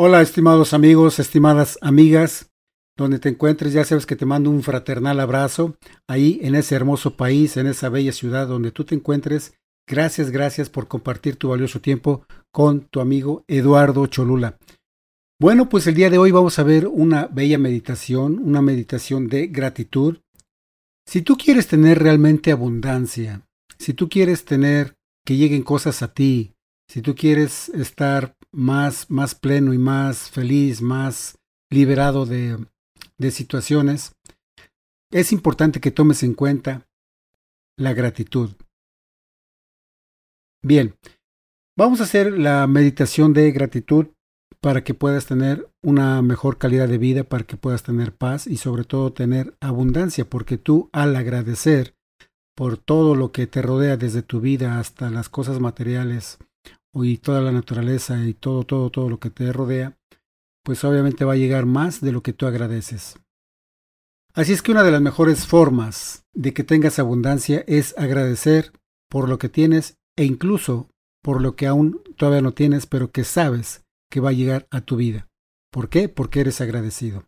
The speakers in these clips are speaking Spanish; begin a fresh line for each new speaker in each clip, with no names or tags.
Hola, estimados amigos, estimadas amigas, donde te encuentres, ya sabes que te mando un fraternal abrazo ahí en ese hermoso país, en esa bella ciudad donde tú te encuentres. Gracias, gracias por compartir tu valioso tiempo con tu amigo Eduardo Cholula. Bueno, pues el día de hoy vamos a ver una bella meditación, una meditación de gratitud. Si tú quieres tener realmente abundancia, si tú quieres tener que lleguen cosas a ti, si tú quieres estar más, más pleno y más feliz, más liberado de, de situaciones, es importante que tomes en cuenta la gratitud. Bien, vamos a hacer la meditación de gratitud para que puedas tener una mejor calidad de vida, para que puedas tener paz y sobre todo tener abundancia, porque tú al agradecer por todo lo que te rodea desde tu vida hasta las cosas materiales y toda la naturaleza y todo, todo, todo lo que te rodea, pues obviamente va a llegar más de lo que tú agradeces. Así es que una de las mejores formas de que tengas abundancia es agradecer por lo que tienes e incluso por lo que aún todavía no tienes, pero que sabes que va a llegar a tu vida. ¿Por qué? Porque eres agradecido.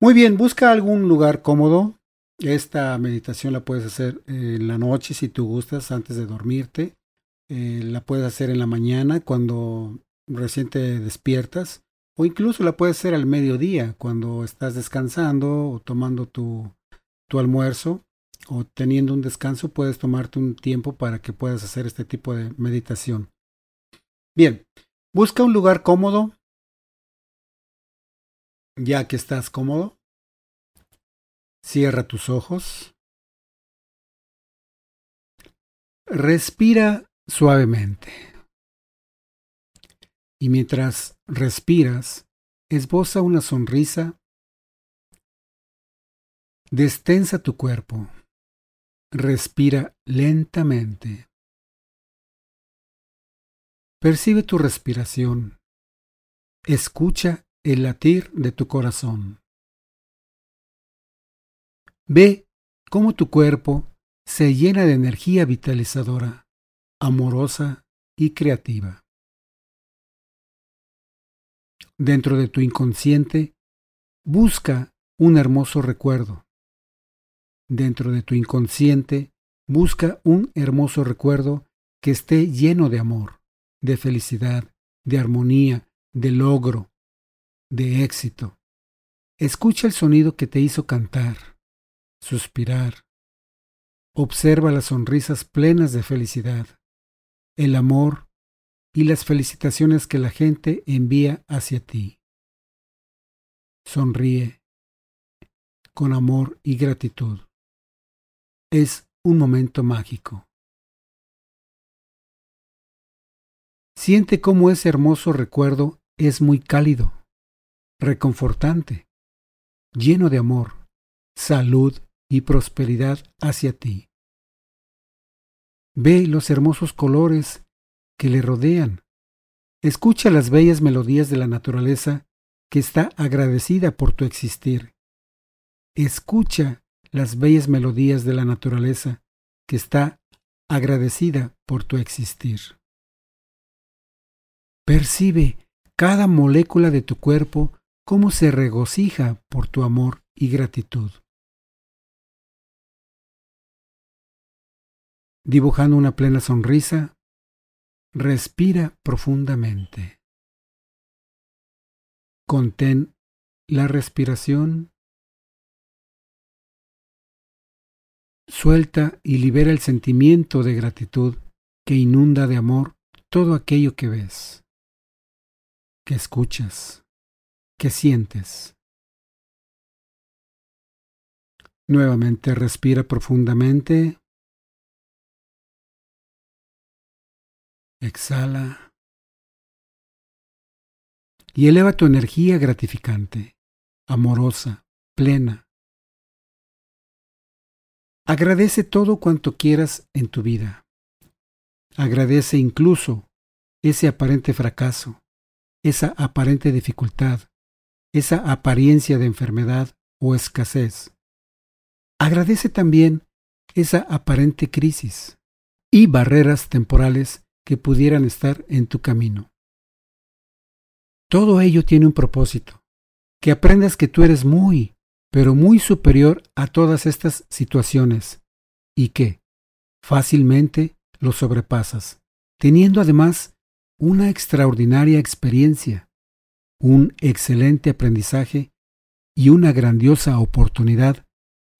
Muy bien, busca algún lugar cómodo. Esta meditación la puedes hacer en la noche si tú gustas, antes de dormirte. Eh, la puedes hacer en la mañana cuando recién te despiertas. O incluso la puedes hacer al mediodía cuando estás descansando o tomando tu, tu almuerzo o teniendo un descanso, puedes tomarte un tiempo para que puedas hacer este tipo de meditación. Bien, Busca un lugar cómodo. Ya que estás cómodo, cierra tus ojos. Respira suavemente. Y mientras respiras, esboza una sonrisa. Destensa tu cuerpo. Respira lentamente. Percibe tu respiración. Escucha el latir de tu corazón. Ve cómo tu cuerpo se llena de energía vitalizadora, amorosa y creativa. Dentro de tu inconsciente, busca un hermoso recuerdo. Dentro de tu inconsciente, busca un hermoso recuerdo que esté lleno de amor de felicidad, de armonía, de logro, de éxito. Escucha el sonido que te hizo cantar, suspirar. Observa las sonrisas plenas de felicidad, el amor y las felicitaciones que la gente envía hacia ti. Sonríe con amor y gratitud. Es un momento mágico. Siente cómo ese hermoso recuerdo es muy cálido, reconfortante, lleno de amor, salud y prosperidad hacia ti. Ve los hermosos colores que le rodean. Escucha las bellas melodías de la naturaleza que está agradecida por tu existir. Escucha las bellas melodías de la naturaleza que está agradecida por tu existir. Percibe cada molécula de tu cuerpo cómo se regocija por tu amor y gratitud. Dibujando una plena sonrisa, respira profundamente. Contén la respiración. Suelta y libera el sentimiento de gratitud que inunda de amor todo aquello que ves que escuchas, que sientes. Nuevamente respira profundamente. Exhala. Y eleva tu energía gratificante, amorosa, plena. Agradece todo cuanto quieras en tu vida. Agradece incluso ese aparente fracaso, esa aparente dificultad, esa apariencia de enfermedad o escasez. Agradece también esa aparente crisis y barreras temporales que pudieran estar en tu camino. todo ello tiene un propósito, que aprendas que tú eres muy, pero muy superior a todas estas situaciones y que fácilmente lo sobrepasas, teniendo además una extraordinaria experiencia, un excelente aprendizaje y una grandiosa oportunidad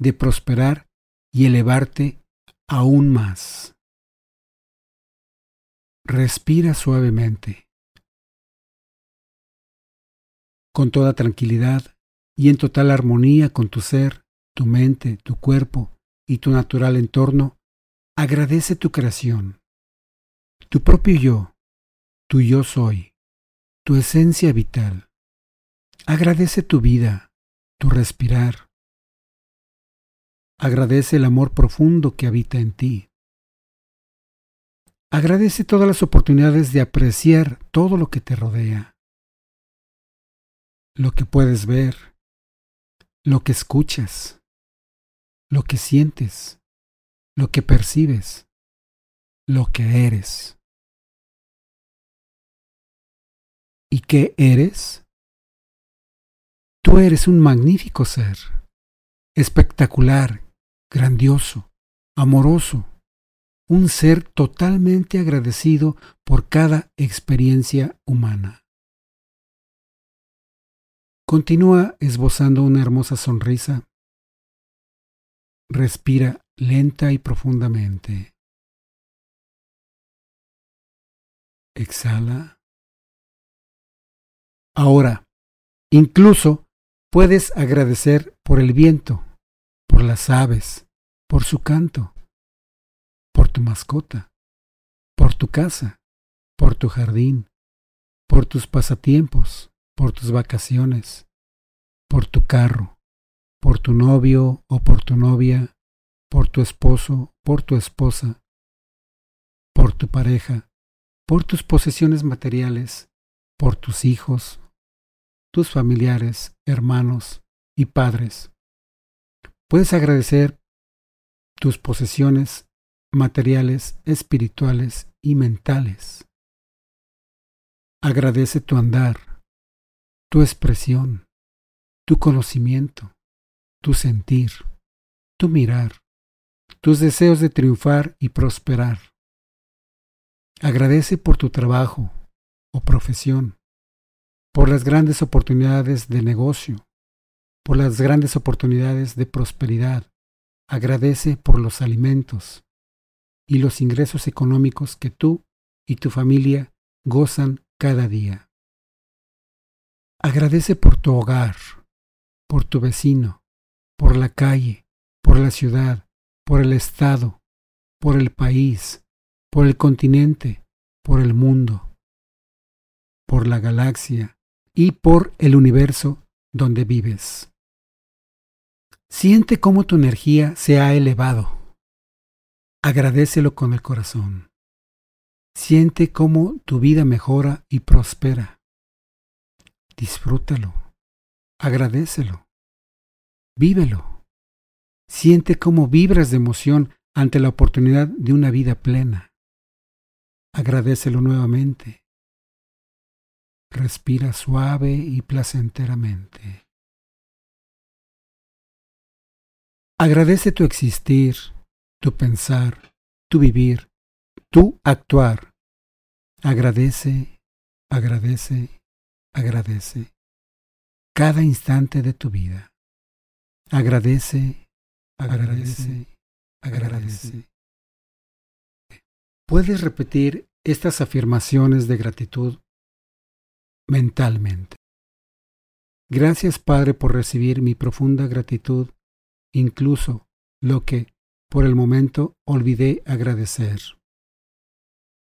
de prosperar y elevarte aún más. Respira suavemente. Con toda tranquilidad y en total armonía con tu ser, tu mente, tu cuerpo y tu natural entorno, agradece tu creación, tu propio yo, tu yo soy, tu esencia vital. Agradece tu vida, tu respirar. Agradece el amor profundo que habita en ti. Agradece todas las oportunidades de apreciar todo lo que te rodea, lo que puedes ver, lo que escuchas, lo que sientes, lo que percibes, lo que eres. ¿Y qué eres? Tú eres un magnífico ser, espectacular, grandioso, amoroso, un ser totalmente agradecido por cada experiencia humana. Continúa esbozando una hermosa sonrisa. Respira lenta y profundamente. Exhala. Ahora, incluso puedes agradecer por el viento, por las aves, por su canto, tu mascota, por tu casa, por tu jardín, por tus pasatiempos, por tus vacaciones, por tu carro, por tu novio o por tu novia, por tu esposo, por tu esposa, por tu pareja, por tus posesiones materiales, por tus hijos, tus familiares, hermanos y padres. Puedes agradecer tus posesiones materiales, espirituales y mentales. Agradece tu andar, tu expresión, tu conocimiento, tu sentir, tu mirar, tus deseos de triunfar y prosperar. Agradece por tu trabajo o profesión, por las grandes oportunidades de negocio, por las grandes oportunidades de prosperidad. Agradece por los alimentos y los ingresos económicos que tú y tu familia gozan cada día. Agradece por tu hogar, por tu vecino, por la calle, por la ciudad, por el estado, por el país, por el continente, por el mundo, por la galaxia y por el universo donde vives. Siente cómo tu energía se ha elevado. Agradecelo con el corazón. Siente cómo tu vida mejora y prospera. Disfrútalo. Agradecelo. Vívelo. Siente cómo vibras de emoción ante la oportunidad de una vida plena. Agradecelo nuevamente. Respira suave y placenteramente. Agradece tu existir, tu pensar, tu vivir, tu actuar. Agradece, agradece agradece cada instante de tu vida. Agradece, agradece, agradece. Puedes repetir estas afirmaciones de gratitud mentalmente. Gracias Padre por recibir mi profunda gratitud, incluso lo que por el momento olvidé agradecer.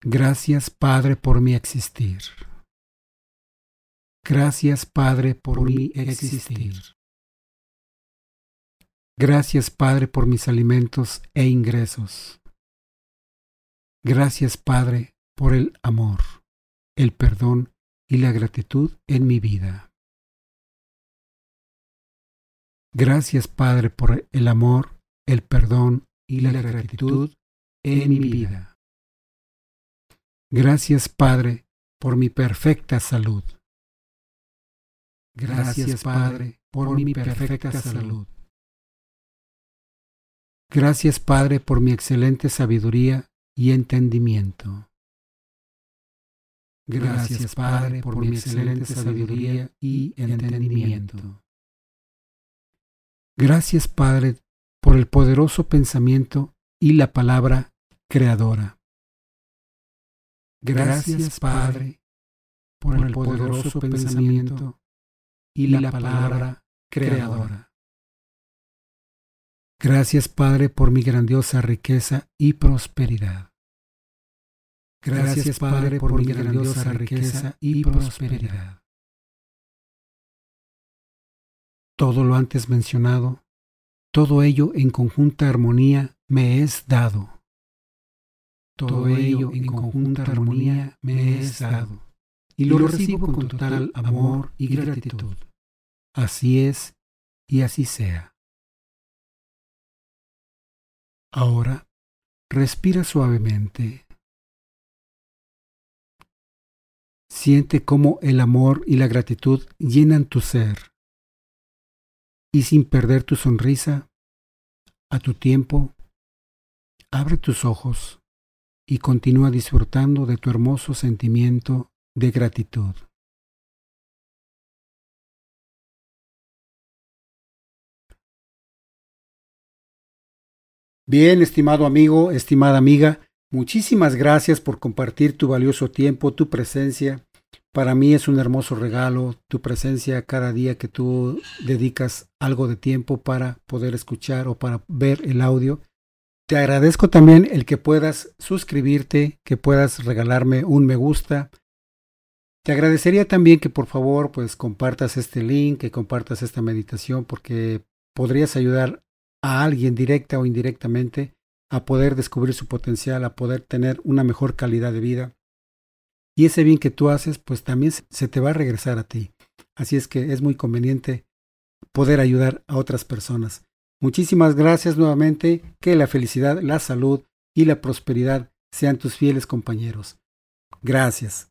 Gracias Padre por mi existir. Gracias, Padre, por mi existir. Gracias, Padre, por mis alimentos e ingresos. Gracias, Padre, por el amor, el perdón y la gratitud en mi vida. Gracias, Padre, por el amor, el perdón y la gratitud en mi vida. Gracias, Padre, por mi perfecta salud. Gracias, Padre, por mi perfecta salud. Gracias, Padre, por mi excelente sabiduría y entendimiento. Gracias, Padre, por mi excelente sabiduría y entendimiento. Gracias, Padre, por el poderoso pensamiento y la palabra creadora. Gracias, Padre, por el poderoso pensamiento y la palabra creadora. Gracias, Padre, por mi grandiosa riqueza y prosperidad. Gracias, Padre, por mi grandiosa riqueza y prosperidad. Todo lo antes mencionado, todo ello en conjunta armonía me es dado. Todo ello en conjunta armonía me es dado y lo recibo con total amor y gratitud. Así es y así sea. Ahora, respira suavemente. Siente cómo el amor y la gratitud llenan tu ser. Y sin perder tu sonrisa, a tu tiempo, abre tus ojos y continúa disfrutando de tu hermoso sentimiento de gratitud. Bien, estimado amigo, estimada amiga, muchísimas gracias por compartir tu valioso tiempo, tu presencia. Para mí es un hermoso regalo tu presencia cada día que tú dedicas algo de tiempo para poder escuchar o para ver el audio. Te agradezco también el que puedas suscribirte, que puedas regalarme un me gusta, te agradecería también que por favor pues compartas este link, que compartas esta meditación porque podrías ayudar a alguien directa o indirectamente a poder descubrir su potencial, a poder tener una mejor calidad de vida. Y ese bien que tú haces pues también se te va a regresar a ti. Así es que es muy conveniente poder ayudar a otras personas. Muchísimas gracias nuevamente. Que la felicidad, la salud y la prosperidad sean tus fieles compañeros. Gracias.